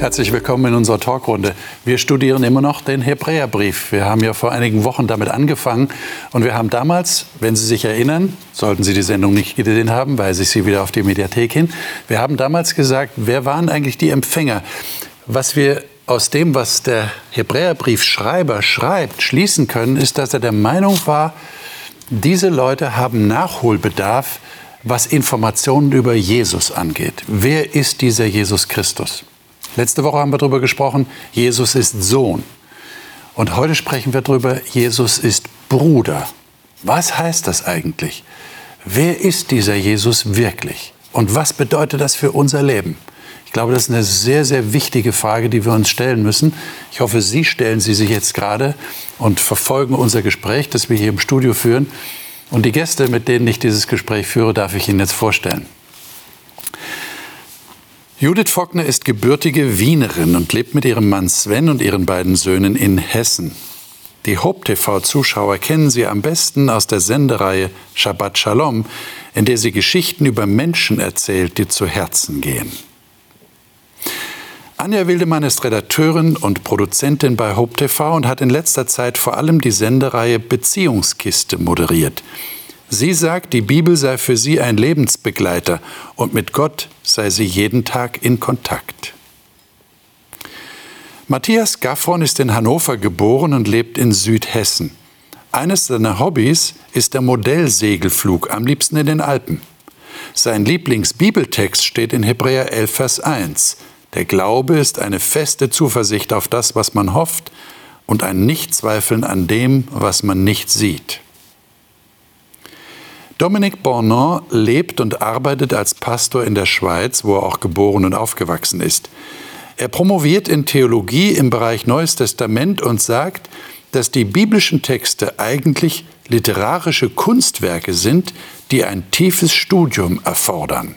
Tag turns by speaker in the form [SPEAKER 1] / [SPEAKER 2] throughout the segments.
[SPEAKER 1] Herzlich willkommen in unserer Talkrunde. Wir studieren immer noch den Hebräerbrief. Wir haben ja vor einigen Wochen damit angefangen und wir haben damals, wenn Sie sich erinnern, sollten Sie die Sendung nicht gesehen haben, weise ich Sie wieder auf die Mediathek hin. Wir haben damals gesagt, wer waren eigentlich die Empfänger? Was wir aus dem, was der Hebräerbriefschreiber schreibt, schließen können, ist, dass er der Meinung war, diese Leute haben Nachholbedarf, was Informationen über Jesus angeht. Wer ist dieser Jesus Christus? Letzte Woche haben wir darüber gesprochen, Jesus ist Sohn. Und heute sprechen wir darüber, Jesus ist Bruder. Was heißt das eigentlich? Wer ist dieser Jesus wirklich? Und was bedeutet das für unser Leben? Ich glaube, das ist eine sehr, sehr wichtige Frage, die wir uns stellen müssen. Ich hoffe, Sie stellen sie sich jetzt gerade und verfolgen unser Gespräch, das wir hier im Studio führen. Und die Gäste, mit denen ich dieses Gespräch führe, darf ich Ihnen jetzt vorstellen. Judith Fockner ist gebürtige Wienerin und lebt mit ihrem Mann Sven und ihren beiden Söhnen in Hessen. Die Hope-TV-Zuschauer kennen sie am besten aus der Sendereihe Shabbat Shalom, in der sie Geschichten über Menschen erzählt, die zu Herzen gehen. Anja Wildemann ist Redakteurin und Produzentin bei Hope TV und hat in letzter Zeit vor allem die Sendereihe Beziehungskiste moderiert. Sie sagt, die Bibel sei für sie ein Lebensbegleiter und mit Gott sei sie jeden Tag in Kontakt. Matthias Gaffron ist in Hannover geboren und lebt in Südhessen. Eines seiner Hobbys ist der Modellsegelflug, am liebsten in den Alpen. Sein Lieblingsbibeltext steht in Hebräer 11, Vers 1. Der Glaube ist eine feste Zuversicht auf das, was man hofft, und ein Nichtzweifeln an dem, was man nicht sieht. Dominique Bornon lebt und arbeitet als Pastor in der Schweiz, wo er auch geboren und aufgewachsen ist. Er promoviert in Theologie im Bereich Neues Testament und sagt, dass die biblischen Texte eigentlich literarische Kunstwerke sind, die ein tiefes Studium erfordern.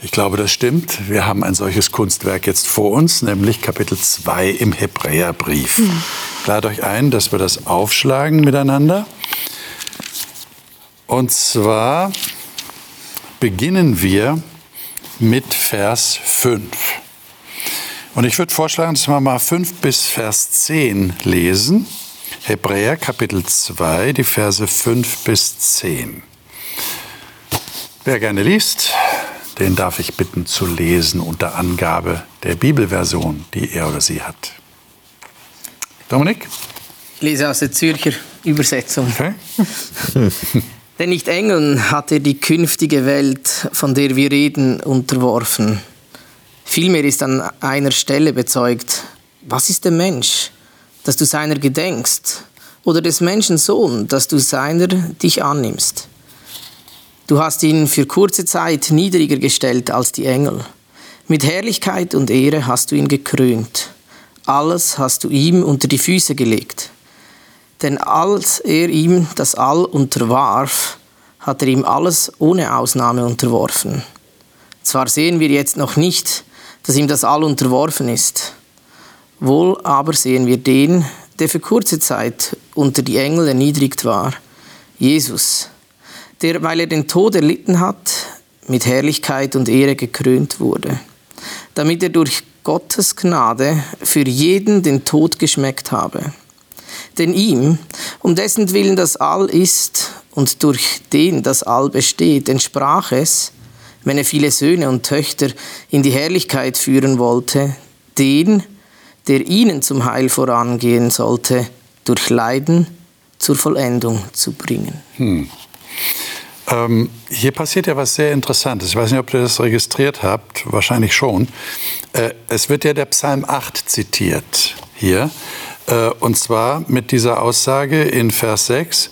[SPEAKER 1] Ich glaube, das stimmt. Wir haben ein solches Kunstwerk jetzt vor uns, nämlich Kapitel 2 im Hebräerbrief. Mhm. Ich lade euch ein, dass wir das aufschlagen miteinander. Und zwar beginnen wir mit Vers 5. Und ich würde vorschlagen, dass wir mal 5 bis Vers 10 lesen. Hebräer Kapitel 2, die Verse 5 bis 10. Wer gerne liest, den darf ich bitten zu lesen unter Angabe der Bibelversion, die er oder sie hat. Dominik?
[SPEAKER 2] Ich lese aus der Zürcher Übersetzung. Okay. Denn nicht Engeln hat er die künftige Welt, von der wir reden, unterworfen. Vielmehr ist an einer Stelle bezeugt, was ist der Mensch, dass du seiner gedenkst, oder des Menschen Sohn, dass du seiner dich annimmst. Du hast ihn für kurze Zeit niedriger gestellt als die Engel. Mit Herrlichkeit und Ehre hast du ihn gekrönt. Alles hast du ihm unter die Füße gelegt. Denn als er ihm das All unterwarf, hat er ihm alles ohne Ausnahme unterworfen. Zwar sehen wir jetzt noch nicht, dass ihm das All unterworfen ist, wohl aber sehen wir den, der für kurze Zeit unter die Engel erniedrigt war, Jesus, der, weil er den Tod erlitten hat, mit Herrlichkeit und Ehre gekrönt wurde, damit er durch Gottes Gnade für jeden den Tod geschmeckt habe. Denn ihm, um dessen Willen das All ist und durch den das All besteht, entsprach es, wenn er viele Söhne und Töchter in die Herrlichkeit führen wollte, den, der ihnen zum Heil vorangehen sollte, durch Leiden zur Vollendung zu bringen. Hm.
[SPEAKER 1] Ähm, hier passiert ja was sehr Interessantes. Ich weiß nicht, ob ihr das registriert habt, wahrscheinlich schon. Äh, es wird ja der Psalm 8 zitiert hier. Äh, und zwar mit dieser Aussage in Vers 6.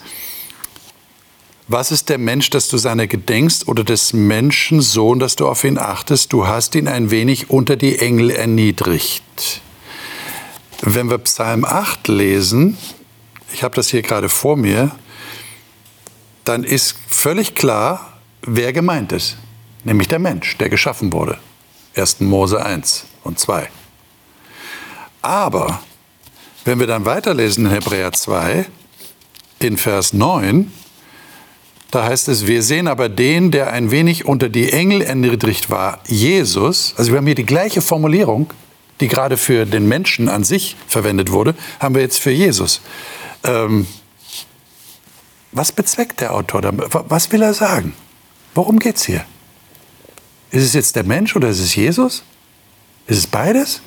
[SPEAKER 1] Was ist der Mensch, dass du seiner gedenkst, oder des Menschen Sohn, dass du auf ihn achtest? Du hast ihn ein wenig unter die Engel erniedrigt. Wenn wir Psalm 8 lesen, ich habe das hier gerade vor mir, dann ist völlig klar, wer gemeint ist. Nämlich der Mensch, der geschaffen wurde. 1. Mose 1 und 2. Aber wenn wir dann weiterlesen in Hebräer 2, in Vers 9, Da heißt es, wir sehen aber den, der ein wenig unter die Engel erniedrigt war, Jesus. Also wir haben hier die gleiche Formulierung, die gerade für den Menschen an sich verwendet wurde, haben wir jetzt für Jesus. Ähm, was bezweckt der Autor damit? Was will er sagen? Worum geht es hier? Ist es jetzt der Mensch oder ist es Jesus? Ist es beides?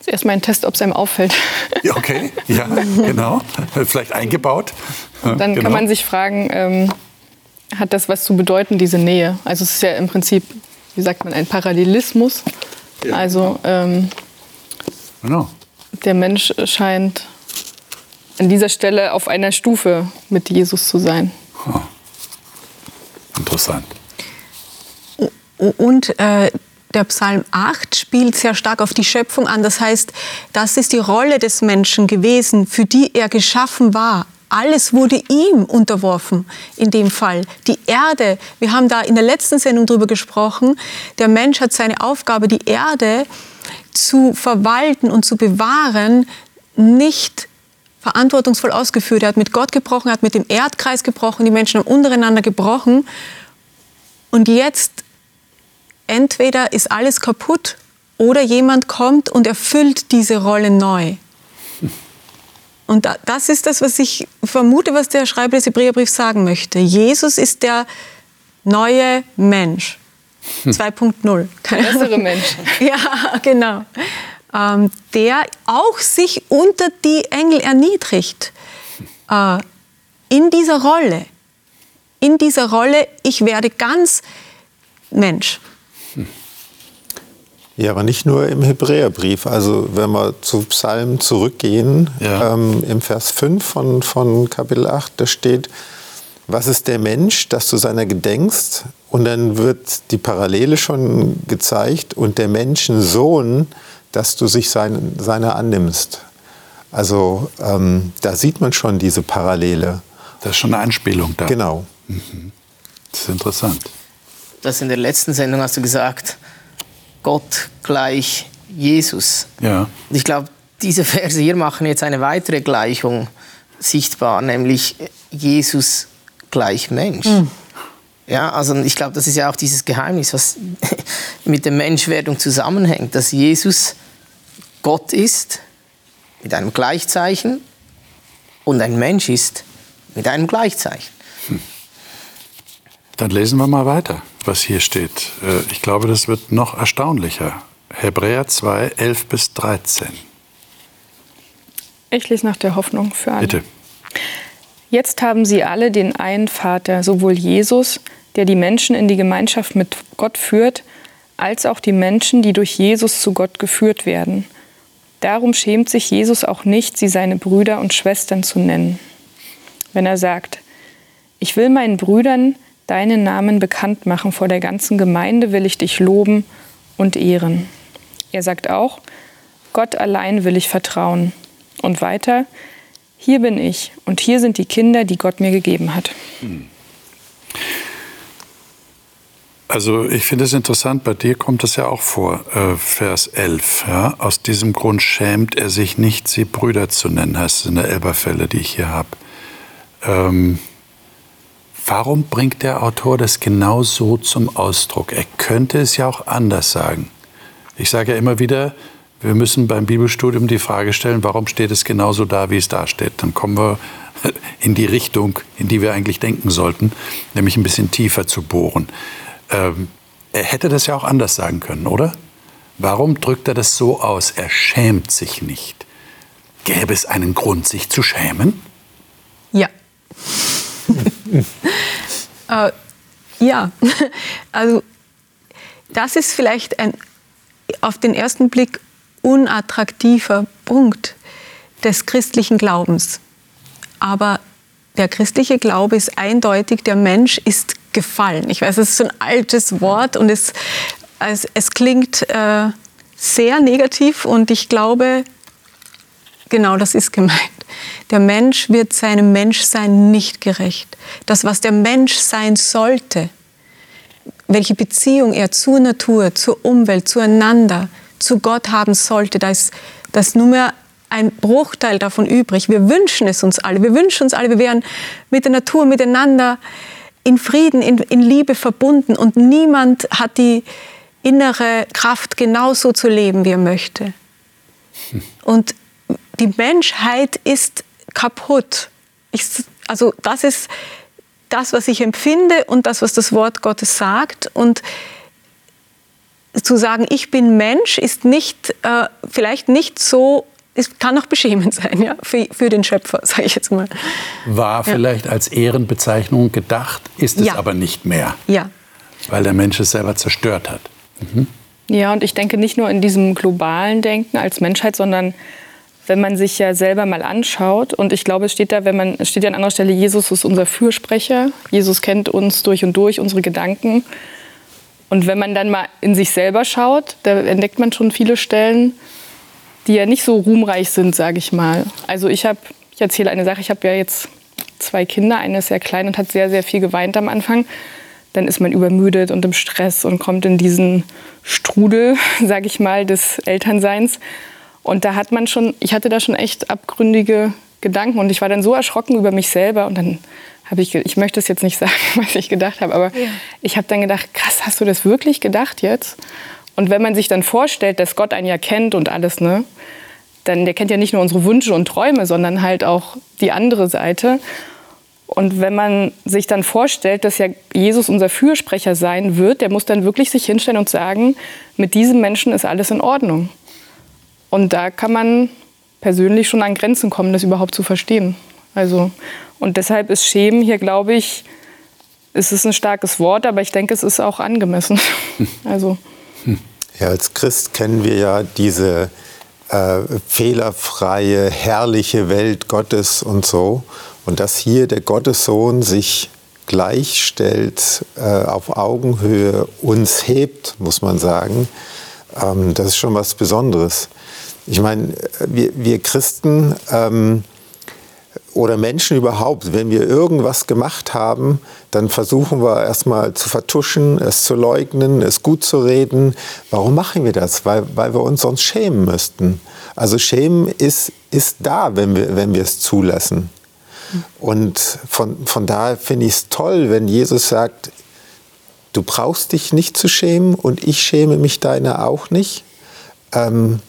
[SPEAKER 3] Das ist erstmal ein Test, ob es einem auffällt.
[SPEAKER 1] Ja, okay, ja, genau. Vielleicht eingebaut.
[SPEAKER 3] Dann genau. kann man sich fragen, ähm, hat das was zu bedeuten, diese Nähe? Also es ist ja im Prinzip, wie sagt man, ein Parallelismus. Ja. Also ähm, genau. der Mensch scheint an dieser Stelle auf einer Stufe mit Jesus zu sein. Huh.
[SPEAKER 1] Interessant.
[SPEAKER 4] Und äh, der Psalm 8 spielt sehr stark auf die Schöpfung an. Das heißt, das ist die Rolle des Menschen gewesen, für die er geschaffen war. Alles wurde ihm unterworfen, in dem Fall. Die Erde, wir haben da in der letzten Sendung darüber gesprochen, der Mensch hat seine Aufgabe, die Erde zu verwalten und zu bewahren, nicht verantwortungsvoll ausgeführt. Er hat mit Gott gebrochen, er hat mit dem Erdkreis gebrochen, die Menschen haben untereinander gebrochen. Und jetzt entweder ist alles kaputt oder jemand kommt und erfüllt diese Rolle neu. Und das ist das, was ich vermute, was der Schreiber des Hebräerbriefs sagen möchte. Jesus ist der neue Mensch. 2.0.
[SPEAKER 3] Der bessere Mensch.
[SPEAKER 4] ja, genau. Ähm, der auch sich unter die Engel erniedrigt. Äh, in dieser Rolle. In dieser Rolle, ich werde ganz Mensch.
[SPEAKER 5] Ja, aber nicht nur im Hebräerbrief. Also wenn wir zu Psalm zurückgehen, ja. ähm, im Vers 5 von, von Kapitel 8, da steht, was ist der Mensch, dass du seiner gedenkst? Und dann wird die Parallele schon gezeigt und der Menschensohn, dass du sich sein, seiner annimmst. Also ähm, da sieht man schon diese Parallele.
[SPEAKER 1] Das ist schon eine Anspielung da.
[SPEAKER 5] Genau.
[SPEAKER 1] Mhm. Das ist interessant.
[SPEAKER 2] Das in der letzten Sendung hast du gesagt, Gott gleich Jesus.
[SPEAKER 1] Ja.
[SPEAKER 2] Und ich glaube, diese Verse hier machen jetzt eine weitere Gleichung sichtbar, nämlich Jesus gleich Mensch. Mhm. Ja, also ich glaube, das ist ja auch dieses Geheimnis, was mit der Menschwerdung zusammenhängt, dass Jesus Gott ist mit einem Gleichzeichen und ein Mensch ist mit einem Gleichzeichen. Hm.
[SPEAKER 1] Dann lesen wir mal weiter was hier steht. Äh, ich glaube, das wird noch erstaunlicher. Hebräer 2, 11 bis 13.
[SPEAKER 3] Ich lese nach der Hoffnung für alle.
[SPEAKER 1] Bitte.
[SPEAKER 3] Jetzt haben sie alle den einen Vater, sowohl Jesus, der die Menschen in die Gemeinschaft mit Gott führt, als auch die Menschen, die durch Jesus zu Gott geführt werden. Darum schämt sich Jesus auch nicht, sie seine Brüder und Schwestern zu nennen. Wenn er sagt, ich will meinen Brüdern deinen Namen bekannt machen. Vor der ganzen Gemeinde will ich dich loben und ehren. Er sagt auch, Gott allein will ich vertrauen. Und weiter, hier bin ich und hier sind die Kinder, die Gott mir gegeben hat.
[SPEAKER 1] Also ich finde es interessant, bei dir kommt es ja auch vor, äh, Vers 11. Ja? Aus diesem Grund schämt er sich nicht, sie Brüder zu nennen, heißt es in der Elberfälle, die ich hier habe. Ähm, Warum bringt der Autor das genau so zum Ausdruck? Er könnte es ja auch anders sagen. Ich sage ja immer wieder, wir müssen beim Bibelstudium die Frage stellen, warum steht es genauso da, wie es da steht? Dann kommen wir in die Richtung, in die wir eigentlich denken sollten, nämlich ein bisschen tiefer zu bohren. Ähm, er hätte das ja auch anders sagen können, oder? Warum drückt er das so aus? Er schämt sich nicht. Gäbe es einen Grund, sich zu schämen?
[SPEAKER 4] Ja. Äh, ja, also das ist vielleicht ein auf den ersten Blick unattraktiver Punkt des christlichen Glaubens. Aber der christliche Glaube ist eindeutig, der Mensch ist gefallen. Ich weiß, es ist so ein altes Wort und es, es, es klingt äh, sehr negativ und ich glaube, genau das ist gemeint. Der Mensch wird seinem Menschsein nicht gerecht. Das, was der Mensch sein sollte, welche Beziehung er zur Natur, zur Umwelt, zueinander, zu Gott haben sollte, da ist, da ist nur mehr ein Bruchteil davon übrig. Wir wünschen es uns alle. Wir wünschen uns alle, wir wären mit der Natur, miteinander in Frieden, in, in Liebe verbunden und niemand hat die innere Kraft, genauso zu leben, wie er möchte. Und die Menschheit ist kaputt. Ich, also das ist das, was ich empfinde und das, was das Wort Gottes sagt. Und zu sagen, ich bin Mensch, ist nicht, äh, vielleicht nicht so, es kann auch beschämend sein, ja, für, für den Schöpfer, sage ich jetzt mal.
[SPEAKER 1] War ja. vielleicht als Ehrenbezeichnung gedacht, ist es ja. aber nicht mehr.
[SPEAKER 4] Ja.
[SPEAKER 1] Weil der Mensch es selber zerstört hat. Mhm.
[SPEAKER 3] Ja, und ich denke nicht nur in diesem globalen Denken als Menschheit, sondern wenn man sich ja selber mal anschaut, und ich glaube, es steht da, wenn man, es steht ja an anderer Stelle, Jesus ist unser Fürsprecher, Jesus kennt uns durch und durch, unsere Gedanken. Und wenn man dann mal in sich selber schaut, da entdeckt man schon viele Stellen, die ja nicht so ruhmreich sind, sage ich mal. Also ich habe, ich erzähle eine Sache, ich habe ja jetzt zwei Kinder, eine ist sehr klein und hat sehr, sehr viel geweint am Anfang. Dann ist man übermüdet und im Stress und kommt in diesen Strudel, sage ich mal, des Elternseins. Und da hat man schon, ich hatte da schon echt abgründige Gedanken und ich war dann so erschrocken über mich selber und dann habe ich, ich möchte es jetzt nicht sagen, was ich gedacht habe, aber ja. ich habe dann gedacht, krass, hast du das wirklich gedacht jetzt? Und wenn man sich dann vorstellt, dass Gott einen ja kennt und alles, ne, dann der kennt ja nicht nur unsere Wünsche und Träume, sondern halt auch die andere Seite. Und wenn man sich dann vorstellt, dass ja Jesus unser Fürsprecher sein wird, der muss dann wirklich sich hinstellen und sagen, mit diesem Menschen ist alles in Ordnung. Und da kann man persönlich schon an Grenzen kommen, das überhaupt zu verstehen. Also, und deshalb ist Schämen hier, glaube ich, es ist ein starkes Wort, aber ich denke, es ist auch angemessen. also.
[SPEAKER 5] Ja, als Christ kennen wir ja diese äh, fehlerfreie, herrliche Welt Gottes und so. Und dass hier der Gottessohn sich gleichstellt, äh, auf Augenhöhe uns hebt, muss man sagen, ähm, das ist schon was Besonderes. Ich meine, wir, wir Christen ähm, oder Menschen überhaupt, wenn wir irgendwas gemacht haben, dann versuchen wir erstmal zu vertuschen, es zu leugnen, es gut zu reden. Warum machen wir das? Weil, weil wir uns sonst schämen müssten. Also Schämen ist, ist da, wenn wir, wenn wir es zulassen. Und von, von daher finde ich es toll, wenn Jesus sagt, du brauchst dich nicht zu schämen und ich schäme mich deiner auch nicht. Ähm,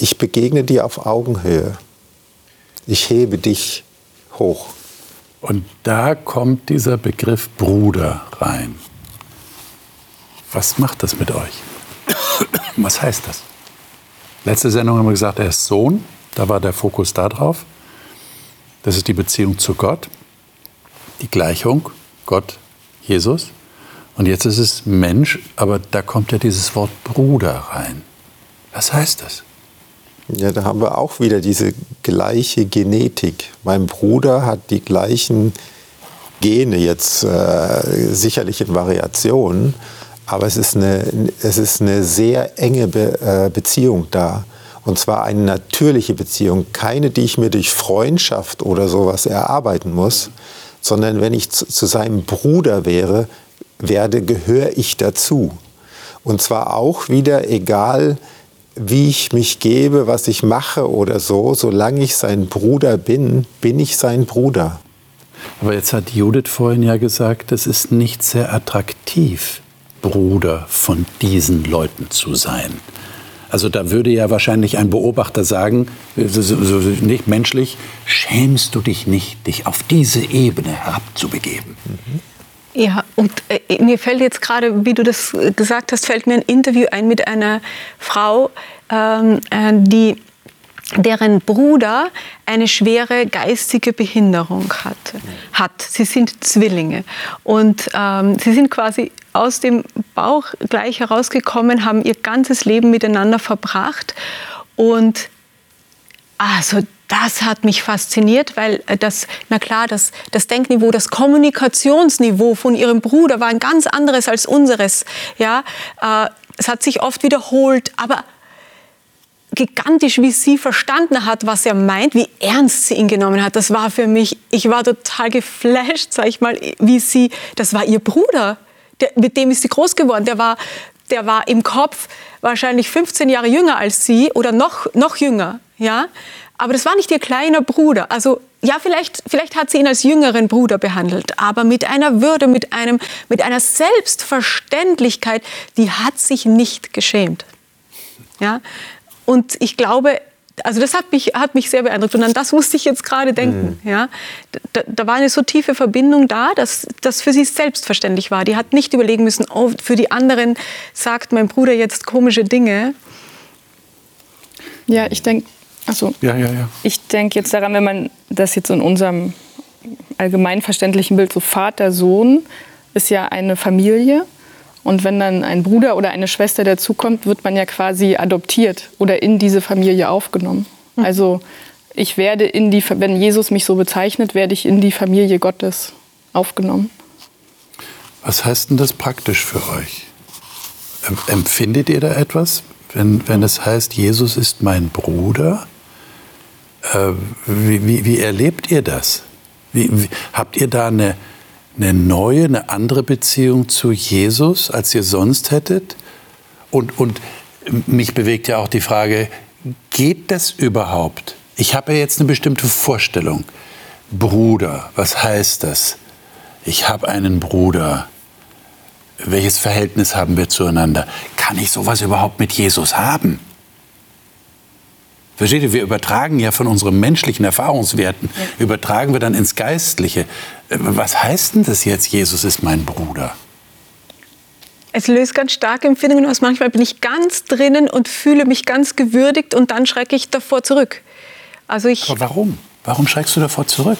[SPEAKER 5] ich begegne dir auf Augenhöhe. Ich hebe dich hoch.
[SPEAKER 1] Und da kommt dieser Begriff Bruder rein. Was macht das mit euch? Was heißt das? Letzte Sendung haben wir gesagt, er ist Sohn. Da war der Fokus darauf. Das ist die Beziehung zu Gott, die Gleichung Gott, Jesus. Und jetzt ist es Mensch, aber da kommt ja dieses Wort Bruder rein. Was heißt das?
[SPEAKER 5] Ja, da haben wir auch wieder diese gleiche Genetik. Mein Bruder hat die gleichen Gene jetzt äh, sicherlich in Variationen, aber es ist eine, es ist eine sehr enge Be äh, Beziehung da. Und zwar eine natürliche Beziehung, keine, die ich mir durch Freundschaft oder sowas erarbeiten muss, sondern wenn ich zu, zu seinem Bruder wäre, werde, gehöre ich dazu. Und zwar auch wieder egal, wie ich mich gebe, was ich mache oder so, solange ich sein Bruder bin, bin ich sein Bruder.
[SPEAKER 1] Aber jetzt hat Judith vorhin ja gesagt, es ist nicht sehr attraktiv, Bruder von diesen Leuten zu sein. Also da würde ja wahrscheinlich ein Beobachter sagen, nicht menschlich, schämst du dich nicht, dich auf diese Ebene herabzubegeben? Mhm.
[SPEAKER 4] Ja, und äh, mir fällt jetzt gerade, wie du das gesagt hast, fällt mir ein Interview ein mit einer Frau, ähm, äh, die deren Bruder eine schwere geistige Behinderung hatte, hat. Sie sind Zwillinge und ähm, sie sind quasi aus dem Bauch gleich herausgekommen, haben ihr ganzes Leben miteinander verbracht und also das hat mich fasziniert, weil äh, das, na klar, das, das Denkniveau, das Kommunikationsniveau von ihrem Bruder war ein ganz anderes als unseres. Ja, äh, es hat sich oft wiederholt, aber gigantisch, wie sie verstanden hat, was er meint, wie ernst sie ihn genommen hat. Das war für mich, ich war total geflasht, sag ich mal, wie sie, das war ihr Bruder, der, mit dem ist sie groß geworden. Der war, der war im Kopf wahrscheinlich 15 Jahre jünger als sie oder noch, noch jünger, ja. Aber das war nicht ihr kleiner Bruder. Also ja, vielleicht, vielleicht hat sie ihn als jüngeren Bruder behandelt, aber mit einer Würde, mit, einem, mit einer Selbstverständlichkeit, die hat sich nicht geschämt. Ja? Und ich glaube, also das hat mich, hat mich sehr beeindruckt und an das musste ich jetzt gerade denken. Mhm. Ja? Da, da, war eine so tiefe Verbindung da, dass das für sie selbstverständlich war. Die hat nicht überlegen müssen, oh, für die anderen sagt mein Bruder jetzt komische Dinge.
[SPEAKER 3] Ja, ich denke, also, ja, ja, ja. ich denke jetzt daran, wenn man das jetzt in unserem allgemeinverständlichen Bild so Vater, Sohn ist ja eine Familie. Und wenn dann ein Bruder oder eine Schwester dazukommt, wird man ja quasi adoptiert oder in diese Familie aufgenommen. Mhm. Also ich werde in die, wenn Jesus mich so bezeichnet, werde ich in die Familie Gottes aufgenommen.
[SPEAKER 1] Was heißt denn das praktisch für euch? Empfindet ihr da etwas, wenn, wenn es heißt, Jesus ist mein Bruder? Äh, wie, wie, wie, erlebt ihr das? Wie, habt ihr da eine, eine neue, eine andere Beziehung zu Jesus, als ihr sonst hättet? Und, und mich bewegt ja auch die Frage, geht das überhaupt? Ich habe ja jetzt eine bestimmte Vorstellung. Bruder, was heißt das? Ich habe einen Bruder. Welches Verhältnis haben wir zueinander? Kann ich sowas überhaupt mit Jesus haben? Versteht ihr, wir übertragen ja von unseren menschlichen Erfahrungswerten, ja. übertragen wir dann ins Geistliche. Was heißt denn das jetzt, Jesus ist mein Bruder?
[SPEAKER 4] Es löst ganz starke Empfindungen aus. Manchmal bin ich ganz drinnen und fühle mich ganz gewürdigt und dann schrecke ich davor zurück.
[SPEAKER 1] Also ich, Aber warum? Warum schreckst du davor zurück?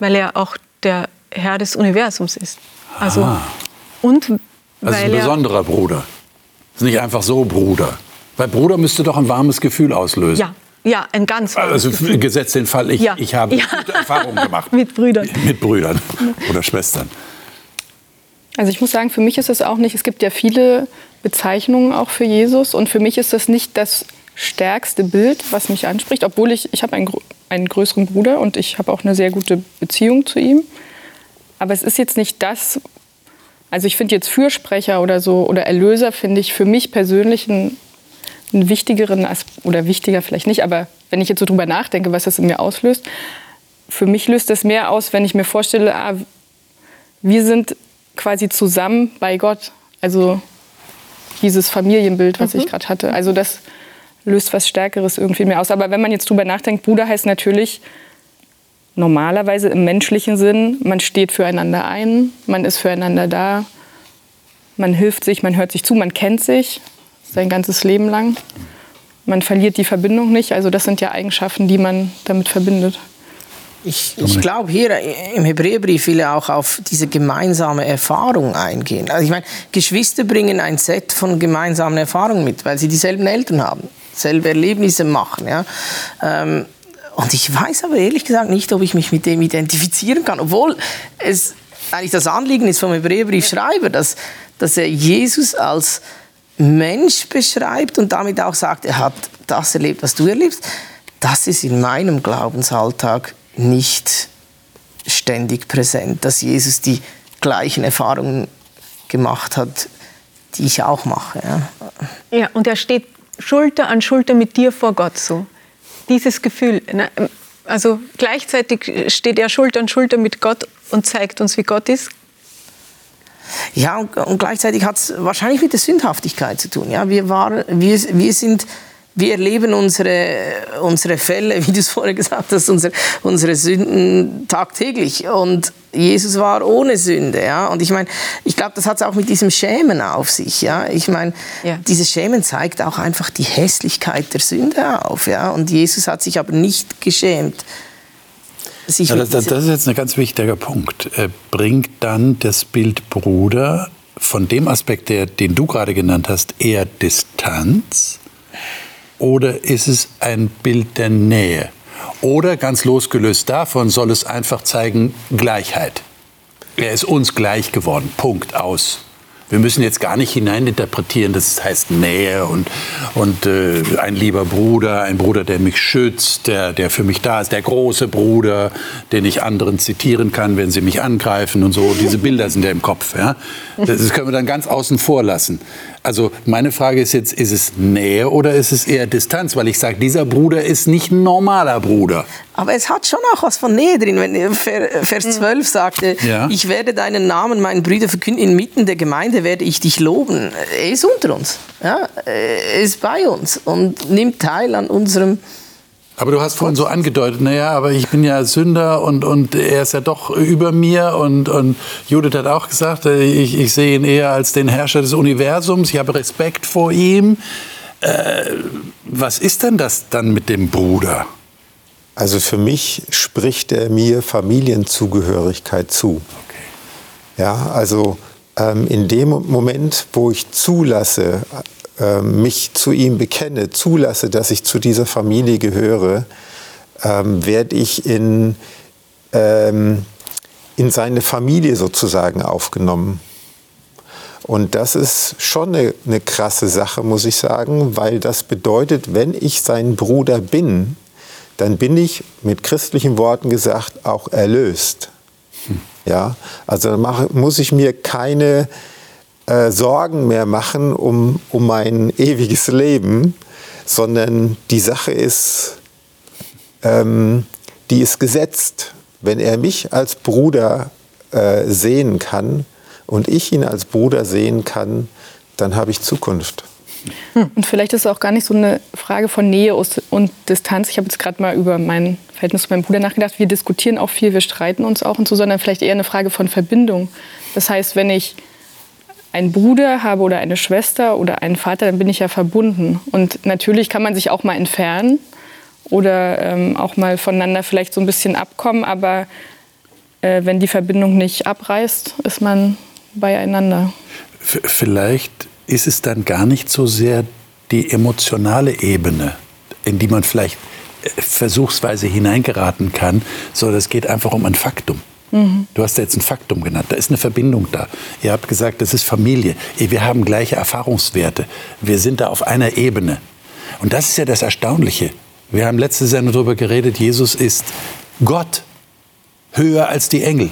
[SPEAKER 4] Weil er auch der Herr des Universums ist. Also, ah. und
[SPEAKER 1] weil also ein besonderer Bruder. Das ist nicht einfach so Bruder. Weil Bruder müsste doch ein warmes Gefühl auslösen.
[SPEAKER 4] Ja. Ja, ein ganz
[SPEAKER 1] warmes Also Gefühl. gesetzt den Fall, ich, ja. ich habe ja. gute Erfahrungen gemacht.
[SPEAKER 4] Mit Brüdern.
[SPEAKER 1] Mit Brüdern oder Schwestern.
[SPEAKER 3] Also ich muss sagen, für mich ist es auch nicht, es gibt ja viele Bezeichnungen auch für Jesus und für mich ist das nicht das stärkste Bild, was mich anspricht, obwohl ich, ich habe einen, einen größeren Bruder und ich habe auch eine sehr gute Beziehung zu ihm. Aber es ist jetzt nicht das, also ich finde jetzt Fürsprecher oder so oder Erlöser finde ich für mich persönlich ein einen wichtigeren, oder wichtiger vielleicht nicht, aber wenn ich jetzt so drüber nachdenke, was das in mir auslöst, für mich löst das mehr aus, wenn ich mir vorstelle, ah, wir sind quasi zusammen bei Gott. Also dieses Familienbild, was mhm. ich gerade hatte. Also das löst was Stärkeres irgendwie mehr aus. Aber wenn man jetzt drüber nachdenkt, Bruder heißt natürlich normalerweise im menschlichen Sinn, man steht füreinander ein, man ist füreinander da, man hilft sich, man hört sich zu, man kennt sich sein ganzes Leben lang. Man verliert die Verbindung nicht. Also das sind ja Eigenschaften, die man damit verbindet.
[SPEAKER 2] Ich, ich glaube, hier im Hebräerbrief will er auch auf diese gemeinsame Erfahrung eingehen. Also ich meine, Geschwister bringen ein Set von gemeinsamen Erfahrungen mit, weil sie dieselben Eltern haben, selbe Erlebnisse machen. Ja. Ähm, und ich weiß aber ehrlich gesagt nicht, ob ich mich mit dem identifizieren kann, obwohl es eigentlich das Anliegen ist vom Hebräerbriefschreiber, dass, dass er Jesus als Mensch beschreibt und damit auch sagt, er hat das erlebt, was du erlebst, das ist in meinem Glaubensalltag nicht ständig präsent, dass Jesus die gleichen Erfahrungen gemacht hat, die ich auch mache.
[SPEAKER 4] Ja, ja und er steht Schulter an Schulter mit dir vor Gott so. Dieses Gefühl. Ne? Also gleichzeitig steht er Schulter an Schulter mit Gott und zeigt uns, wie Gott ist.
[SPEAKER 2] Ja, und, und gleichzeitig hat es wahrscheinlich mit der Sündhaftigkeit zu tun. Ja, wir, waren, wir, wir sind wir erleben unsere, unsere Fälle, wie du es vorher gesagt hast, unsere, unsere Sünden tagtäglich. Und Jesus war ohne Sünde. Ja? Und ich meine, ich glaube, das hat es auch mit diesem Schämen auf sich. Ja? Ich meine, ja. dieses Schämen zeigt auch einfach die Hässlichkeit der Sünde auf. Ja? Und Jesus hat sich aber nicht geschämt
[SPEAKER 1] sich ja, das, das, ist jetzt ein ganz wichtiger Punkt. Bringt dann das Bild Bruder von dem Aspekt, der, den du gerade genannt hast, eher Distanz? Oder ist es ein Bild der Nähe? Oder ganz losgelöst davon soll es einfach zeigen Gleichheit. Er ist uns gleich geworden. Punkt aus. Wir müssen jetzt gar nicht hineininterpretieren, das heißt Nähe und, und äh, ein lieber Bruder, ein Bruder, der mich schützt, der, der für mich da ist, der große Bruder, den ich anderen zitieren kann, wenn sie mich angreifen und so. Diese Bilder sind ja im Kopf. Ja? Das können wir dann ganz außen vor lassen. Also meine Frage ist jetzt, ist es Nähe oder ist es eher Distanz? Weil ich sage, dieser Bruder ist nicht ein normaler Bruder.
[SPEAKER 2] Aber es hat schon auch was von Nähe drin, wenn Vers 12 sagte, ja. ich werde deinen Namen meinen Brüdern verkünden, inmitten der Gemeinde werde ich dich loben. Er ist unter uns, ja? er ist bei uns und nimmt teil an unserem
[SPEAKER 1] aber du hast vorhin so angedeutet, naja, aber ich bin ja Sünder und, und er ist ja doch über mir. Und, und Judith hat auch gesagt, äh, ich, ich sehe ihn eher als den Herrscher des Universums, ich habe Respekt vor ihm. Äh, was ist denn das dann mit dem Bruder?
[SPEAKER 5] Also für mich spricht er mir Familienzugehörigkeit zu. Okay. Ja, also ähm, in dem Moment, wo ich zulasse, äh, mich zu ihm bekenne, zulasse, dass ich zu dieser Familie gehöre, ähm, werde ich in, ähm, in seine Familie sozusagen aufgenommen. Und das ist schon eine, eine krasse Sache, muss ich sagen, weil das bedeutet, wenn ich sein Bruder bin, dann bin ich mit christlichen Worten gesagt auch erlöst. Hm. Ja, also mache, muss ich mir keine äh, Sorgen mehr machen um, um mein ewiges Leben, sondern die Sache ist, ähm, die ist gesetzt. Wenn er mich als Bruder äh, sehen kann und ich ihn als Bruder sehen kann, dann habe ich Zukunft.
[SPEAKER 3] Und vielleicht ist es auch gar nicht so eine Frage von Nähe und Distanz. Ich habe jetzt gerade mal über mein Verhältnis zu meinem Bruder nachgedacht. Wir diskutieren auch viel, wir streiten uns auch und so, sondern vielleicht eher eine Frage von Verbindung. Das heißt, wenn ich einen Bruder habe oder eine Schwester oder einen Vater, dann bin ich ja verbunden. Und natürlich kann man sich auch mal entfernen oder ähm, auch mal voneinander vielleicht so ein bisschen abkommen, aber äh, wenn die Verbindung nicht abreißt, ist man beieinander.
[SPEAKER 1] Vielleicht ist es dann gar nicht so sehr die emotionale Ebene, in die man vielleicht äh, versuchsweise hineingeraten kann, sondern es geht einfach um ein Faktum. Mhm. Du hast ja jetzt ein Faktum genannt. Da ist eine Verbindung da. Ihr habt gesagt, das ist Familie. Wir haben gleiche Erfahrungswerte. Wir sind da auf einer Ebene. Und das ist ja das Erstaunliche. Wir haben letzte Sendung darüber geredet, Jesus ist Gott, höher als die Engel.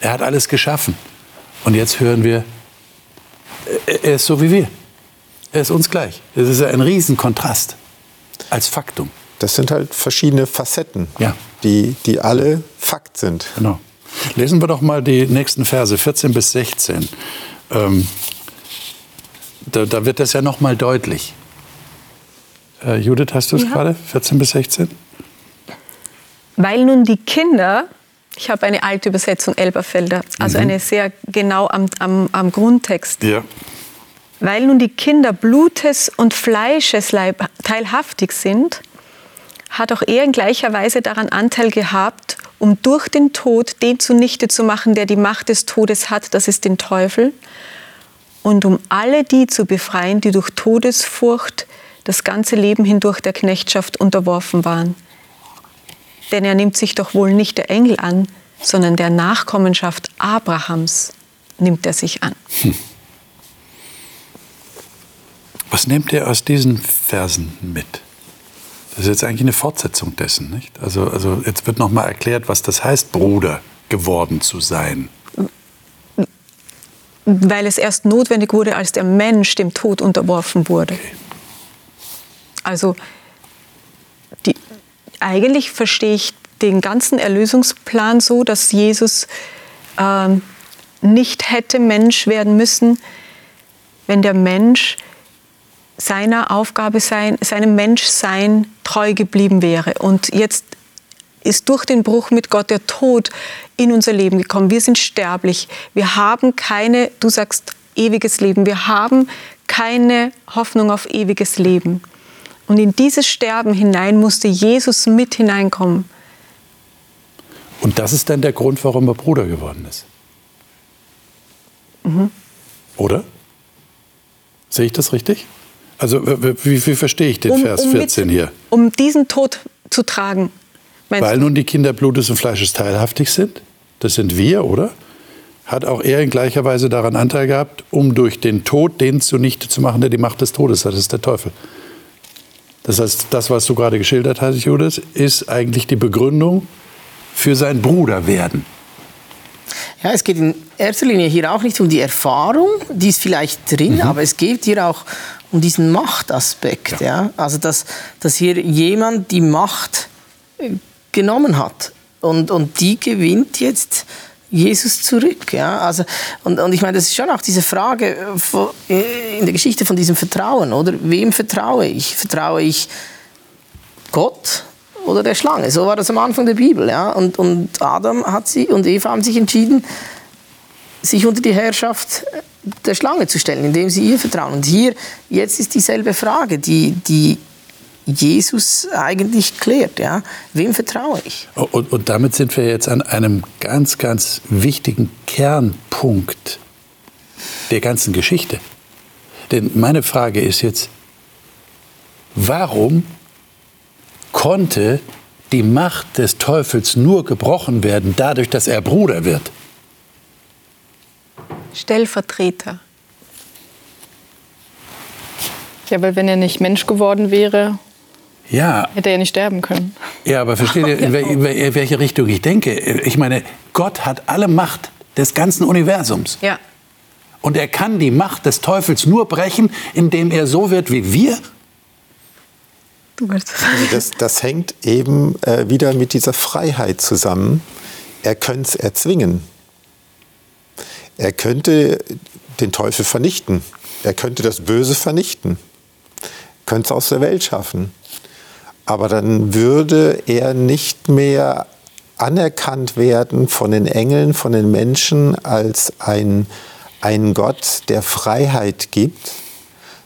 [SPEAKER 1] Er hat alles geschaffen. Und jetzt hören wir, er ist so wie wir. Er ist uns gleich. Das ist ein Riesenkontrast als Faktum.
[SPEAKER 5] Das sind halt verschiedene Facetten, ja. Die, die alle Fakt sind.
[SPEAKER 1] Genau. Lesen wir doch mal die nächsten Verse, 14 bis 16. Ähm, da, da, wird das ja noch mal deutlich. Äh, Judith, hast du es ja. gerade? 14 bis 16?
[SPEAKER 4] Weil nun die Kinder ich habe eine alte Übersetzung Elberfelder, also mhm. eine sehr genau am, am, am Grundtext. Ja. Weil nun die Kinder Blutes und Fleisches teilhaftig sind, hat auch er in gleicher Weise daran Anteil gehabt, um durch den Tod den zunichte zu machen, der die Macht des Todes hat, das ist den Teufel, und um alle die zu befreien, die durch Todesfurcht das ganze Leben hindurch der Knechtschaft unterworfen waren denn er nimmt sich doch wohl nicht der Engel an, sondern der Nachkommenschaft Abrahams nimmt er sich an. Hm.
[SPEAKER 1] Was nehmt ihr aus diesen Versen mit? Das ist jetzt eigentlich eine Fortsetzung dessen, nicht? Also, also jetzt wird noch mal erklärt, was das heißt, Bruder geworden zu sein.
[SPEAKER 4] Weil es erst notwendig wurde, als der Mensch dem Tod unterworfen wurde. Okay. Also die, eigentlich verstehe ich den ganzen Erlösungsplan so, dass Jesus ähm, nicht hätte Mensch werden müssen, wenn der Mensch seiner Aufgabe sein, seinem Menschsein treu geblieben wäre. Und jetzt ist durch den Bruch mit Gott der Tod in unser Leben gekommen. Wir sind sterblich. Wir haben keine, du sagst, ewiges Leben. Wir haben keine Hoffnung auf ewiges Leben. Und in dieses Sterben hinein musste Jesus mit hineinkommen.
[SPEAKER 1] Und das ist dann der Grund, warum er Bruder geworden ist. Mhm. Oder? Sehe ich das richtig? Also wie, wie verstehe ich den um, Vers 14 mit, hier?
[SPEAKER 4] Um diesen Tod zu tragen.
[SPEAKER 1] Weil nun die Kinder Blutes und Fleisches teilhaftig sind. Das sind wir, oder? Hat auch er in gleicher Weise daran Anteil gehabt, um durch den Tod den zunichte zu machen, der die Macht des Todes hat. Das ist der Teufel. Das heißt, das, was du gerade geschildert hast, Judith, ist eigentlich die Begründung für sein Bruderwerden.
[SPEAKER 2] Ja, es geht in erster Linie hier auch nicht um die Erfahrung, die ist vielleicht drin, mhm. aber es geht hier auch um diesen Machtaspekt. Ja. ja? Also, dass, dass hier jemand die Macht äh, genommen hat. Und, und die gewinnt jetzt Jesus zurück. Ja? Also, und, und ich meine, das ist schon auch diese Frage äh, in der Geschichte von diesem Vertrauen, oder? Wem vertraue ich? Vertraue ich Gott oder der Schlange? So war das am Anfang der Bibel. Ja? Und, und Adam hat sie und Eva haben sich entschieden, sich unter die Herrschaft der Schlange zu stellen, indem sie ihr vertrauen. Und hier, jetzt ist dieselbe Frage, die, die Jesus eigentlich klärt. Ja? Wem vertraue ich?
[SPEAKER 1] Und, und damit sind wir jetzt an einem ganz, ganz wichtigen Kernpunkt der ganzen Geschichte. Denn meine Frage ist jetzt, warum konnte die Macht des Teufels nur gebrochen werden, dadurch, dass er Bruder wird?
[SPEAKER 4] Stellvertreter.
[SPEAKER 3] Ja, weil wenn er nicht Mensch geworden wäre,
[SPEAKER 1] ja.
[SPEAKER 3] Hätte er ja nicht sterben können.
[SPEAKER 1] Ja, aber versteht ihr, in, in welche Richtung ich denke? Ich meine, Gott hat alle Macht des ganzen Universums.
[SPEAKER 4] Ja.
[SPEAKER 1] Und er kann die Macht des Teufels nur brechen, indem er so wird wie wir.
[SPEAKER 5] Also das, das hängt eben äh, wieder mit dieser Freiheit zusammen. Er könnte es erzwingen. Er könnte den Teufel vernichten. Er könnte das Böse vernichten. Könnte es aus der Welt schaffen. Aber dann würde er nicht mehr anerkannt werden von den Engeln, von den Menschen als ein, ein Gott, der Freiheit gibt,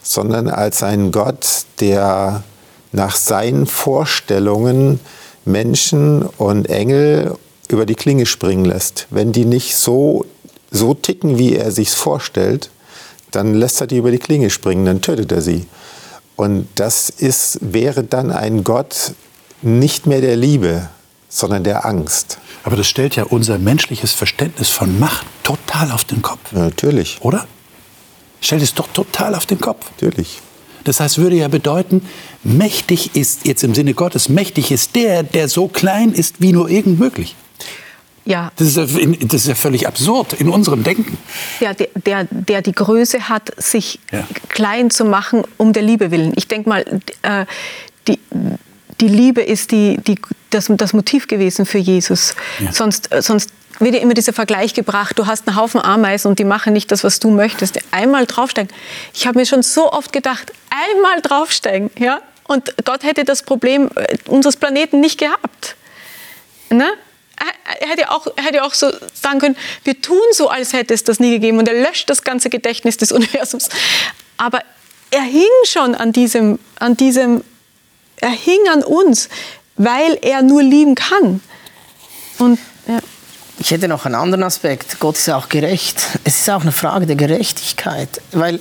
[SPEAKER 5] sondern als ein Gott, der nach seinen Vorstellungen Menschen und Engel über die Klinge springen lässt. Wenn die nicht so, so ticken, wie er sich vorstellt, dann lässt er die über die Klinge springen, dann tötet er sie. Und das ist, wäre dann ein Gott nicht mehr der Liebe, sondern der Angst.
[SPEAKER 1] Aber das stellt ja unser menschliches Verständnis von Macht total auf den Kopf.
[SPEAKER 5] Ja, natürlich.
[SPEAKER 1] Oder? Stellt es doch total auf den Kopf.
[SPEAKER 5] Natürlich.
[SPEAKER 1] Das heißt, würde ja bedeuten, mächtig ist, jetzt im Sinne Gottes, mächtig ist der, der so klein ist wie nur irgend möglich.
[SPEAKER 4] Ja.
[SPEAKER 1] Das ist, ja, das ist ja völlig absurd in unserem Denken.
[SPEAKER 4] Ja, der, der, der die Größe hat, sich ja. klein zu machen um der Liebe willen. Ich denke mal, äh, die, die Liebe ist die, die, das, das Motiv gewesen für Jesus. Ja. Sonst, äh, sonst wird ja immer dieser Vergleich gebracht, du hast einen Haufen Ameisen und die machen nicht das, was du möchtest. Einmal draufsteigen. Ich habe mir schon so oft gedacht, einmal draufsteigen. Ja? Und Gott hätte das Problem äh, unseres Planeten nicht gehabt. Ne? Er hätte auch, er hätte auch so sagen können, wir tun so, als hätte es das nie gegeben und er löscht das ganze Gedächtnis des Universums. Aber er hing schon an diesem, an diesem, er hing an uns, weil er nur lieben kann. Und, ja.
[SPEAKER 2] Ich hätte noch einen anderen Aspekt. Gott ist auch gerecht. Es ist auch eine Frage der Gerechtigkeit, weil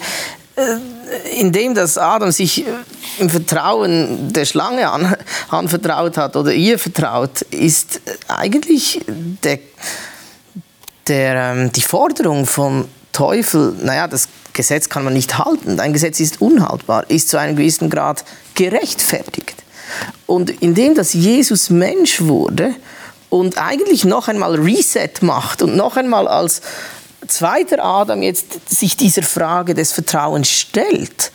[SPEAKER 2] indem dass Adam sich äh, im Vertrauen der Schlange an, anvertraut hat oder ihr vertraut, ist eigentlich der, der, ähm, die Forderung vom Teufel, naja, das Gesetz kann man nicht halten, dein Gesetz ist unhaltbar, ist zu einem gewissen Grad gerechtfertigt. Und indem dass Jesus Mensch wurde und eigentlich noch einmal Reset macht und noch einmal als zweiter Adam jetzt sich dieser Frage des Vertrauens stellt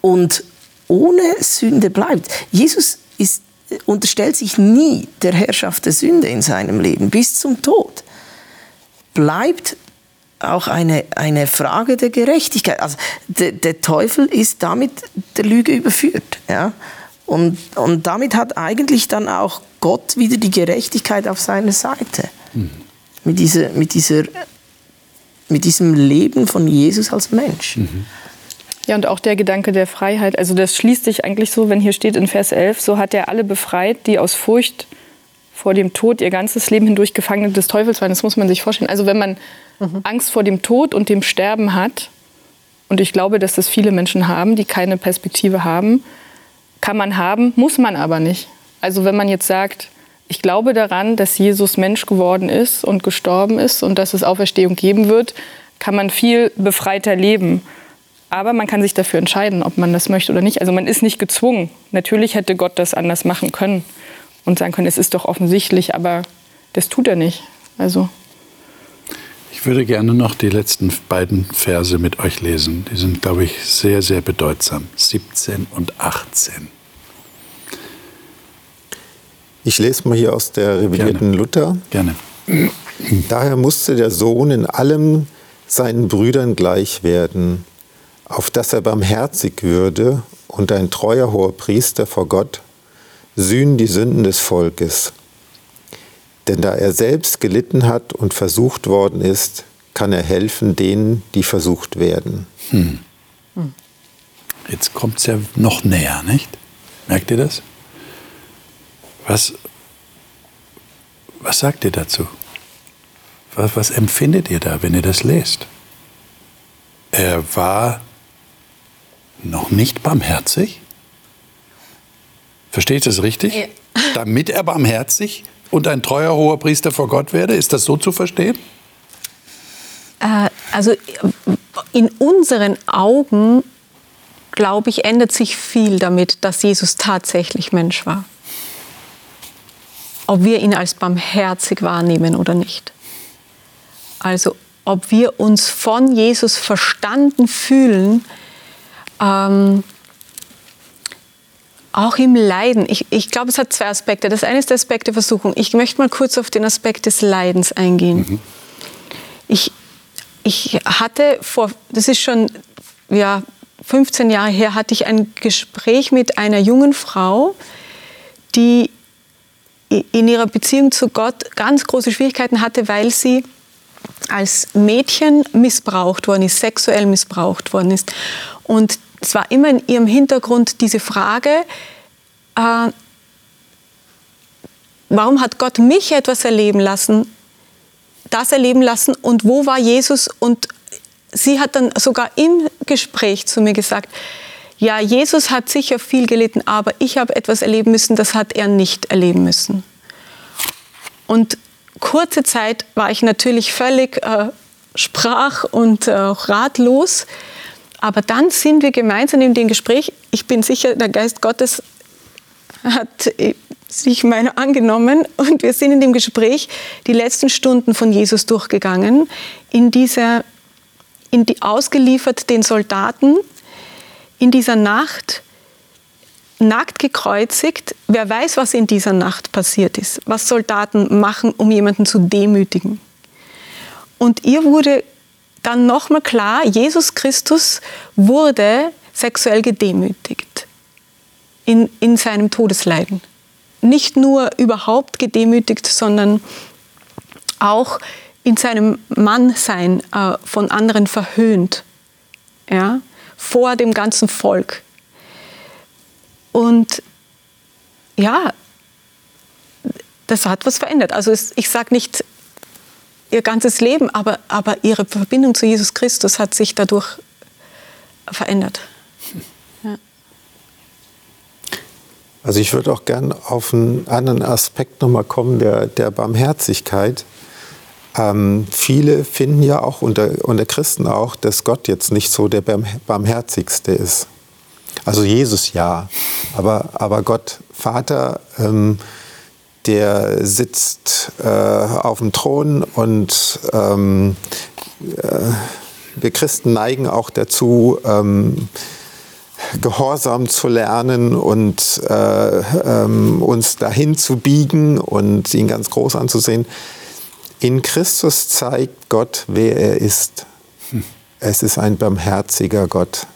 [SPEAKER 2] und ohne Sünde bleibt. Jesus ist, unterstellt sich nie der Herrschaft der Sünde in seinem Leben bis zum Tod. Bleibt auch eine, eine Frage der Gerechtigkeit. Also der, der Teufel ist damit der Lüge überführt. Ja? Und, und damit hat eigentlich dann auch Gott wieder die Gerechtigkeit auf seiner Seite. Mhm mit, dieser, mit, dieser, mit diesem Leben von Jesus als Mensch. Mhm.
[SPEAKER 3] Ja, und auch der Gedanke der Freiheit, also das schließt sich eigentlich so, wenn hier steht in Vers 11, so hat er alle befreit, die aus Furcht vor dem Tod ihr ganzes Leben hindurch Gefangene des Teufels waren. Das muss man sich vorstellen. Also wenn man mhm. Angst vor dem Tod und dem Sterben hat, und ich glaube, dass das viele Menschen haben, die keine Perspektive haben, kann man haben, muss man aber nicht. Also wenn man jetzt sagt, ich glaube daran, dass Jesus Mensch geworden ist und gestorben ist und dass es Auferstehung geben wird, kann man viel befreiter leben. Aber man kann sich dafür entscheiden, ob man das möchte oder nicht. Also man ist nicht gezwungen. Natürlich hätte Gott das anders machen können und sagen können, es ist doch offensichtlich, aber das tut er nicht. Also.
[SPEAKER 1] Ich würde gerne noch die letzten beiden Verse mit euch lesen. Die sind, glaube ich, sehr, sehr bedeutsam. 17 und 18.
[SPEAKER 5] Ich lese mal hier aus der revidierten
[SPEAKER 1] Gerne.
[SPEAKER 5] Luther.
[SPEAKER 1] Gerne.
[SPEAKER 5] Daher musste der Sohn in allem seinen Brüdern gleich werden, auf dass er barmherzig würde und ein treuer hoher Priester vor Gott sühnen die Sünden des Volkes. Denn da er selbst gelitten hat und versucht worden ist, kann er helfen denen, die versucht werden. Hm.
[SPEAKER 1] Jetzt kommt es ja noch näher, nicht? Merkt ihr das? Was, was sagt ihr dazu? Was, was empfindet ihr da, wenn ihr das lest? Er war noch nicht barmherzig? Versteht ihr das richtig? Ja. Damit er barmherzig und ein treuer hoher Priester vor Gott werde? Ist das so zu verstehen?
[SPEAKER 4] Äh, also in unseren Augen, glaube ich, ändert sich viel damit, dass Jesus tatsächlich Mensch war. Ob wir ihn als barmherzig wahrnehmen oder nicht. Also ob wir uns von Jesus verstanden fühlen, ähm, auch im Leiden. Ich, ich glaube, es hat zwei Aspekte. Das eine ist der Aspekt der Versuchung. Ich möchte mal kurz auf den Aspekt des Leidens eingehen. Mhm. Ich, ich hatte vor, das ist schon ja, 15 Jahre her, hatte ich ein Gespräch mit einer jungen Frau, die in ihrer Beziehung zu Gott ganz große Schwierigkeiten hatte, weil sie als Mädchen missbraucht worden ist, sexuell missbraucht worden ist. Und es war immer in ihrem Hintergrund diese Frage, äh, warum hat Gott mich etwas erleben lassen, das erleben lassen und wo war Jesus? Und sie hat dann sogar im Gespräch zu mir gesagt, ja, Jesus hat sicher viel gelitten, aber ich habe etwas erleben müssen, das hat er nicht erleben müssen. Und kurze Zeit war ich natürlich völlig äh, sprach und äh, ratlos. Aber dann sind wir gemeinsam in dem Gespräch. Ich bin sicher, der Geist Gottes hat äh, sich meiner angenommen und wir sind in dem Gespräch die letzten Stunden von Jesus durchgegangen, in dieser, in die, ausgeliefert den Soldaten, in dieser Nacht, nackt gekreuzigt. Wer weiß, was in dieser Nacht passiert ist, was Soldaten machen, um jemanden zu demütigen. Und ihr wurde dann nochmal klar, Jesus Christus wurde sexuell gedemütigt in, in seinem Todesleiden. Nicht nur überhaupt gedemütigt, sondern auch in seinem Mannsein äh, von anderen verhöhnt, ja, vor dem ganzen Volk. Und ja, das hat was verändert. Also es, ich sage nicht, ihr ganzes Leben, aber, aber ihre Verbindung zu Jesus Christus hat sich dadurch verändert. Ja.
[SPEAKER 5] Also ich würde auch gern auf einen anderen Aspekt nochmal kommen, der, der Barmherzigkeit. Ähm, viele finden ja auch unter, unter Christen auch, dass Gott jetzt nicht so der Barmherzigste ist. Also Jesus ja, aber, aber Gott Vater ähm, der sitzt äh, auf dem Thron und ähm, äh, wir Christen neigen auch dazu, ähm, Gehorsam zu lernen und äh, ähm, uns dahin zu biegen und ihn ganz groß anzusehen. In Christus zeigt Gott, wer er ist. Es ist ein barmherziger Gott.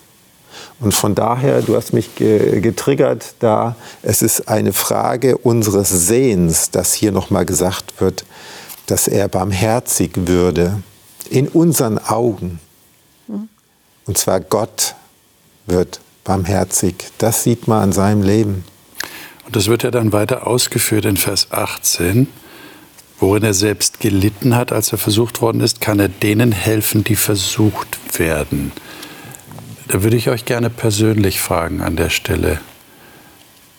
[SPEAKER 5] Und von daher, du hast mich getriggert da, es ist eine Frage unseres Sehens, dass hier nochmal gesagt wird, dass er barmherzig würde in unseren Augen. Und zwar Gott wird barmherzig. Das sieht man an seinem Leben.
[SPEAKER 1] Und das wird ja dann weiter ausgeführt in Vers 18, worin er selbst gelitten hat, als er versucht worden ist, kann er denen helfen, die versucht werden. Da würde ich euch gerne persönlich fragen an der Stelle.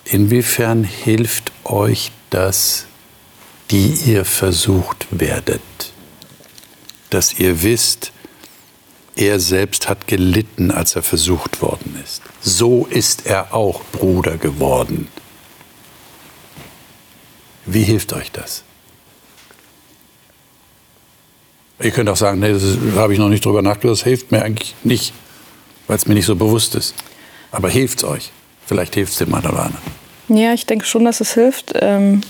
[SPEAKER 1] Inwiefern hilft euch das, die ihr versucht werdet? Dass ihr wisst, er selbst hat gelitten, als er versucht worden ist. So ist er auch Bruder geworden. Wie hilft euch das? Ihr könnt auch sagen, nee, das habe ich noch nicht drüber nachgedacht, das hilft mir eigentlich nicht weil es mir nicht so bewusst ist. Aber hilft es euch? Vielleicht hilft es dem einen.
[SPEAKER 3] Ja, ich denke schon, dass es hilft. Ähm,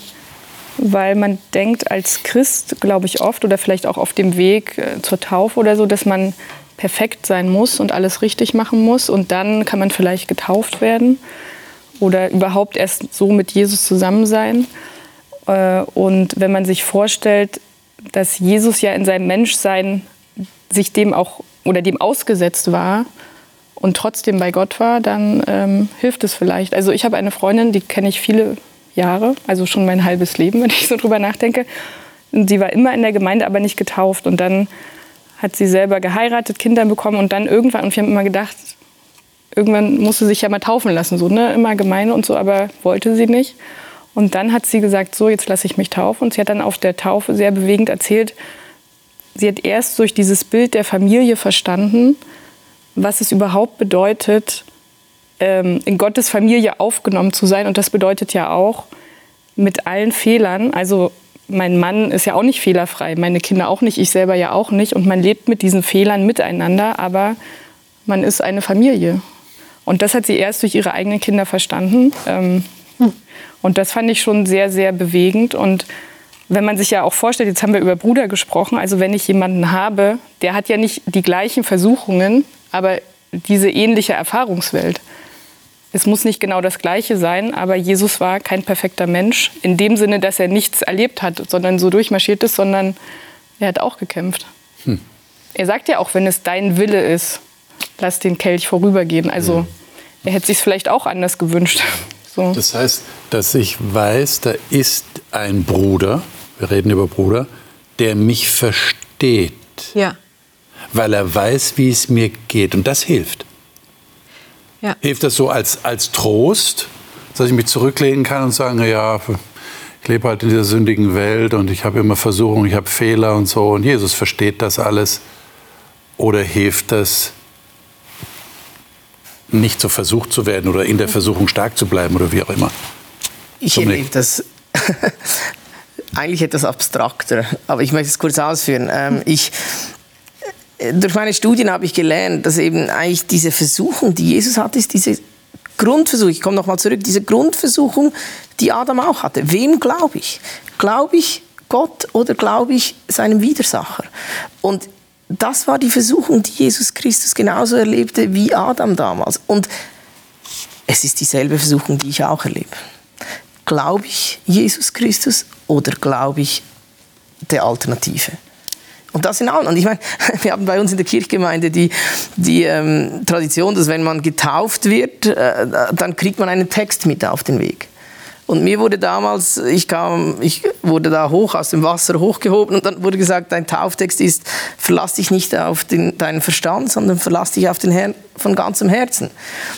[SPEAKER 3] weil man denkt als Christ, glaube ich, oft oder vielleicht auch auf dem Weg äh, zur Taufe oder so, dass man perfekt sein muss und alles richtig machen muss und dann kann man vielleicht getauft werden oder überhaupt erst so mit Jesus zusammen sein. Äh, und wenn man sich vorstellt, dass Jesus ja in seinem Menschsein sich dem auch oder dem ausgesetzt war und trotzdem bei Gott war, dann ähm, hilft es vielleicht. Also ich habe eine Freundin, die kenne ich viele Jahre, also schon mein halbes Leben, wenn ich so drüber nachdenke. Und sie war immer in der Gemeinde, aber nicht getauft. Und dann hat sie selber geheiratet, Kinder bekommen und dann irgendwann, und wir haben immer gedacht, irgendwann musste sie sich ja mal taufen lassen, so, ne? immer Gemeinde und so, aber wollte sie nicht. Und dann hat sie gesagt, so, jetzt lasse ich mich taufen. Und sie hat dann auf der Taufe sehr bewegend erzählt, sie hat erst durch dieses Bild der Familie verstanden, was es überhaupt bedeutet, ähm, in Gottes Familie aufgenommen zu sein. Und das bedeutet ja auch, mit allen Fehlern, also mein Mann ist ja auch nicht fehlerfrei, meine Kinder auch nicht, ich selber ja auch nicht. Und man lebt mit diesen Fehlern miteinander, aber man ist eine Familie. Und das hat sie erst durch ihre eigenen Kinder verstanden. Und das fand ich schon sehr, sehr bewegend. Und wenn man sich ja auch vorstellt, jetzt haben wir über Bruder gesprochen, also wenn ich jemanden habe, der hat ja nicht die gleichen Versuchungen, aber diese ähnliche Erfahrungswelt. Es muss nicht genau das Gleiche sein, aber Jesus war kein perfekter Mensch, in dem Sinne, dass er nichts erlebt hat, sondern so durchmarschiert ist, sondern er hat auch gekämpft. Hm. Er sagt ja auch, wenn es dein Wille ist, lass den Kelch vorübergehen. Also er hätte sich vielleicht auch anders gewünscht.
[SPEAKER 1] So. Das heißt, dass ich weiß, da ist ein Bruder, wir reden über Bruder, der mich versteht.
[SPEAKER 4] Ja.
[SPEAKER 1] Weil er weiß, wie es mir geht. Und das hilft. Ja. Hilft das so als, als Trost, dass ich mich zurücklehnen kann und sagen, ja, ich lebe halt in dieser sündigen Welt und ich habe immer Versuchungen, ich habe Fehler und so. Und Jesus versteht das alles. Oder hilft das, nicht so versucht zu werden oder in der Versuchung stark zu bleiben oder wie auch immer?
[SPEAKER 2] Ich erlebe das eigentlich etwas abstrakter, aber ich möchte es kurz ausführen. Ähm, ich, äh, durch meine Studien habe ich gelernt, dass eben eigentlich diese Versuchung, die Jesus hat, ist diese Grundversuchung, ich komme nochmal zurück, diese Grundversuchung, die Adam auch hatte. Wem glaube ich? Glaube ich Gott oder glaube ich seinem Widersacher? Und das war die Versuchung, die Jesus Christus genauso erlebte wie Adam damals. Und es ist dieselbe Versuchung, die ich auch erlebe. Glaube ich Jesus Christus oder glaube ich der Alternative? Und das in allen. Und ich meine, wir haben bei uns in der Kirchgemeinde die, die ähm, Tradition, dass wenn man getauft wird, äh, dann kriegt man einen Text mit auf den Weg. Und mir wurde damals, ich kam, ich wurde da hoch aus dem Wasser hochgehoben und dann wurde gesagt, dein Tauftext ist, verlass dich nicht auf den, deinen Verstand, sondern verlass dich auf den Herrn von ganzem Herzen.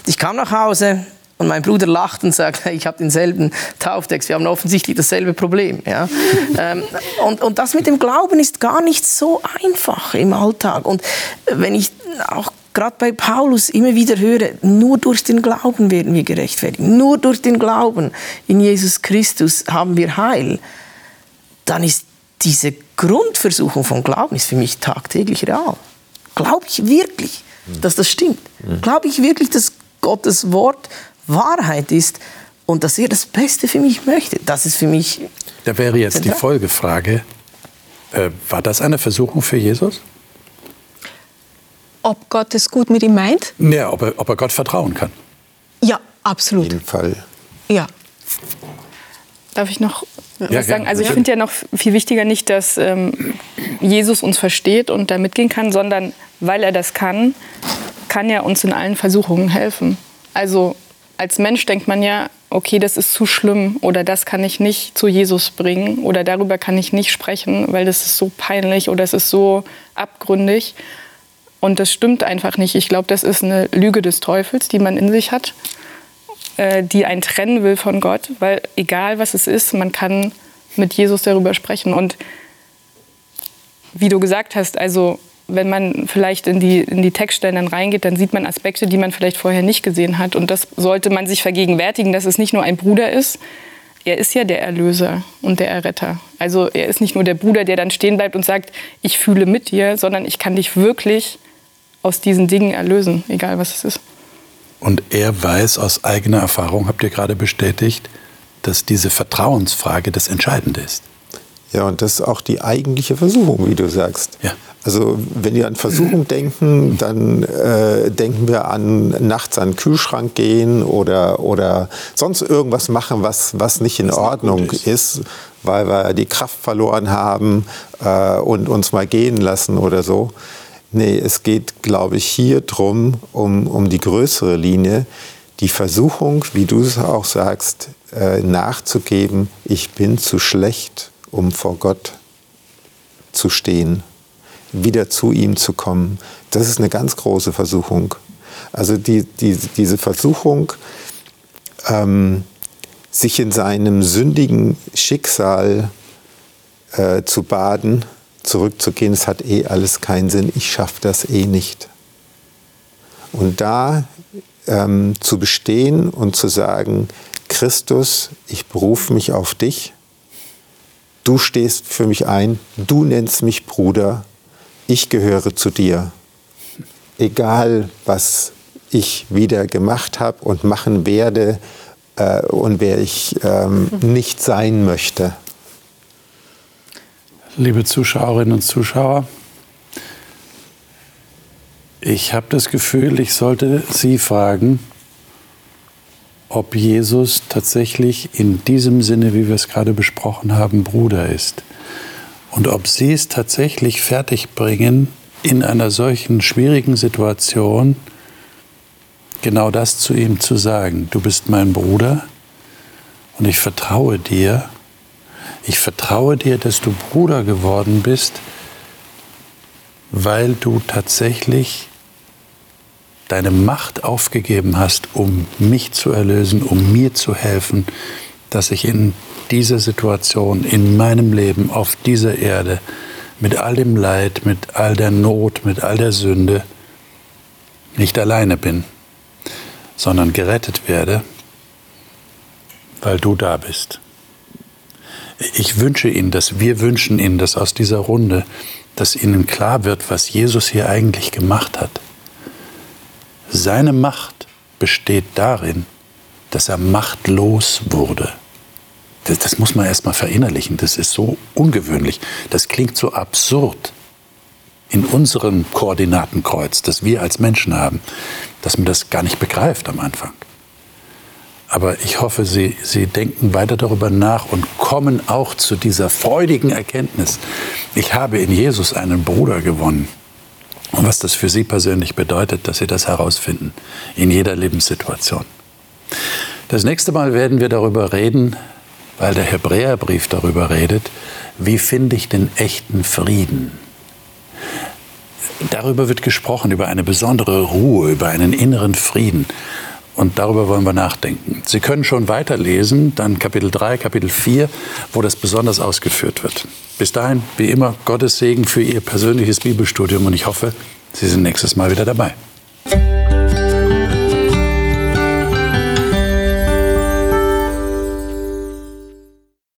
[SPEAKER 2] Ich kam nach Hause, und mein Bruder lacht und sagt, ich habe denselben Tauftext, wir haben offensichtlich dasselbe Problem. Ja? Ähm, und, und das mit dem Glauben ist gar nicht so einfach im Alltag. Und wenn ich auch gerade bei Paulus immer wieder höre, nur durch den Glauben werden wir gerechtfertigt, nur durch den Glauben in Jesus Christus haben wir Heil, dann ist diese Grundversuchung von Glauben ist für mich tagtäglich real. Glaube ich wirklich, dass das stimmt? Glaube ich wirklich, dass Gottes Wort Wahrheit ist und dass er das Beste für mich möchte. Das ist für mich.
[SPEAKER 1] Da wäre jetzt zentral. die Folgefrage: äh, War das eine Versuchung für Jesus?
[SPEAKER 4] Ob Gott es gut mit ihm meint?
[SPEAKER 1] Ja, ob er, ob er Gott vertrauen kann.
[SPEAKER 4] Ja, absolut. Auf
[SPEAKER 5] jeden Fall.
[SPEAKER 4] Ja.
[SPEAKER 3] Darf ich noch ja, was sagen? Also ich finde ja noch viel wichtiger nicht, dass ähm, Jesus uns versteht und da mitgehen kann, sondern weil er das kann, kann er uns in allen Versuchungen helfen. Also als Mensch denkt man ja, okay, das ist zu schlimm oder das kann ich nicht zu Jesus bringen oder darüber kann ich nicht sprechen, weil das ist so peinlich oder es ist so abgründig. Und das stimmt einfach nicht. Ich glaube, das ist eine Lüge des Teufels, die man in sich hat, äh, die einen trennen will von Gott, weil egal was es ist, man kann mit Jesus darüber sprechen. Und wie du gesagt hast, also wenn man vielleicht in die, in die Textstellen dann reingeht, dann sieht man Aspekte, die man vielleicht vorher nicht gesehen hat. Und das sollte man sich vergegenwärtigen, dass es nicht nur ein Bruder ist, er ist ja der Erlöser und der Erretter. Also er ist nicht nur der Bruder, der dann stehen bleibt und sagt, ich fühle mit dir, sondern ich kann dich wirklich aus diesen Dingen erlösen, egal was es ist.
[SPEAKER 1] Und er weiß aus eigener Erfahrung, habt ihr gerade bestätigt, dass diese Vertrauensfrage das Entscheidende ist.
[SPEAKER 5] Ja, und das ist auch die eigentliche Versuchung, wie du sagst. Ja. Also wenn wir an Versuchung denken, dann äh, denken wir an nachts an den Kühlschrank gehen oder, oder sonst irgendwas machen, was, was nicht in Ordnung ist. ist. weil wir die Kraft verloren haben äh, und uns mal gehen lassen oder so. Nee, es geht, glaube ich, hier drum, um, um die größere Linie, die Versuchung, wie du es auch sagst, äh, nachzugeben, ich bin zu schlecht, um vor Gott zu stehen, wieder zu ihm zu kommen. Das ist eine ganz große Versuchung. Also die, die, diese Versuchung, ähm, sich in seinem sündigen Schicksal äh, zu baden, zurückzugehen, es hat eh alles keinen Sinn, ich schaffe das eh nicht. Und da ähm, zu bestehen und zu sagen, Christus, ich berufe mich auf dich, du stehst für mich ein, du nennst mich Bruder, ich gehöre zu dir. Egal, was ich wieder gemacht habe und machen werde äh, und wer ich ähm, nicht sein möchte.
[SPEAKER 1] Liebe Zuschauerinnen und Zuschauer, ich habe das Gefühl, ich sollte Sie fragen, ob Jesus tatsächlich in diesem Sinne, wie wir es gerade besprochen haben, Bruder ist. Und ob Sie es tatsächlich fertigbringen, in einer solchen schwierigen Situation genau das zu ihm zu sagen. Du bist mein Bruder und ich vertraue dir. Ich vertraue dir, dass du Bruder geworden bist, weil du tatsächlich deine Macht aufgegeben hast, um mich zu erlösen, um mir zu helfen, dass ich in dieser Situation, in meinem Leben auf dieser Erde, mit all dem Leid, mit all der Not, mit all der Sünde, nicht alleine bin, sondern gerettet werde, weil du da bist. Ich wünsche Ihnen das, wir wünschen Ihnen das aus dieser Runde, dass Ihnen klar wird, was Jesus hier eigentlich gemacht hat. Seine Macht besteht darin, dass er machtlos wurde. Das, das muss man erst mal verinnerlichen. Das ist so ungewöhnlich. Das klingt so absurd in unserem Koordinatenkreuz, das wir als Menschen haben, dass man das gar nicht begreift am Anfang. Aber ich hoffe, Sie, Sie denken weiter darüber nach und kommen auch zu dieser freudigen Erkenntnis. Ich habe in Jesus einen Bruder gewonnen. Und was das für Sie persönlich bedeutet, dass Sie das herausfinden in jeder Lebenssituation. Das nächste Mal werden wir darüber reden, weil der Hebräerbrief darüber redet, wie finde ich den echten Frieden? Darüber wird gesprochen, über eine besondere Ruhe, über einen inneren Frieden. Und darüber wollen wir nachdenken. Sie können schon weiterlesen, dann Kapitel 3, Kapitel 4, wo das besonders ausgeführt wird. Bis dahin, wie immer, Gottes Segen für Ihr persönliches Bibelstudium und ich hoffe, Sie sind nächstes Mal wieder dabei.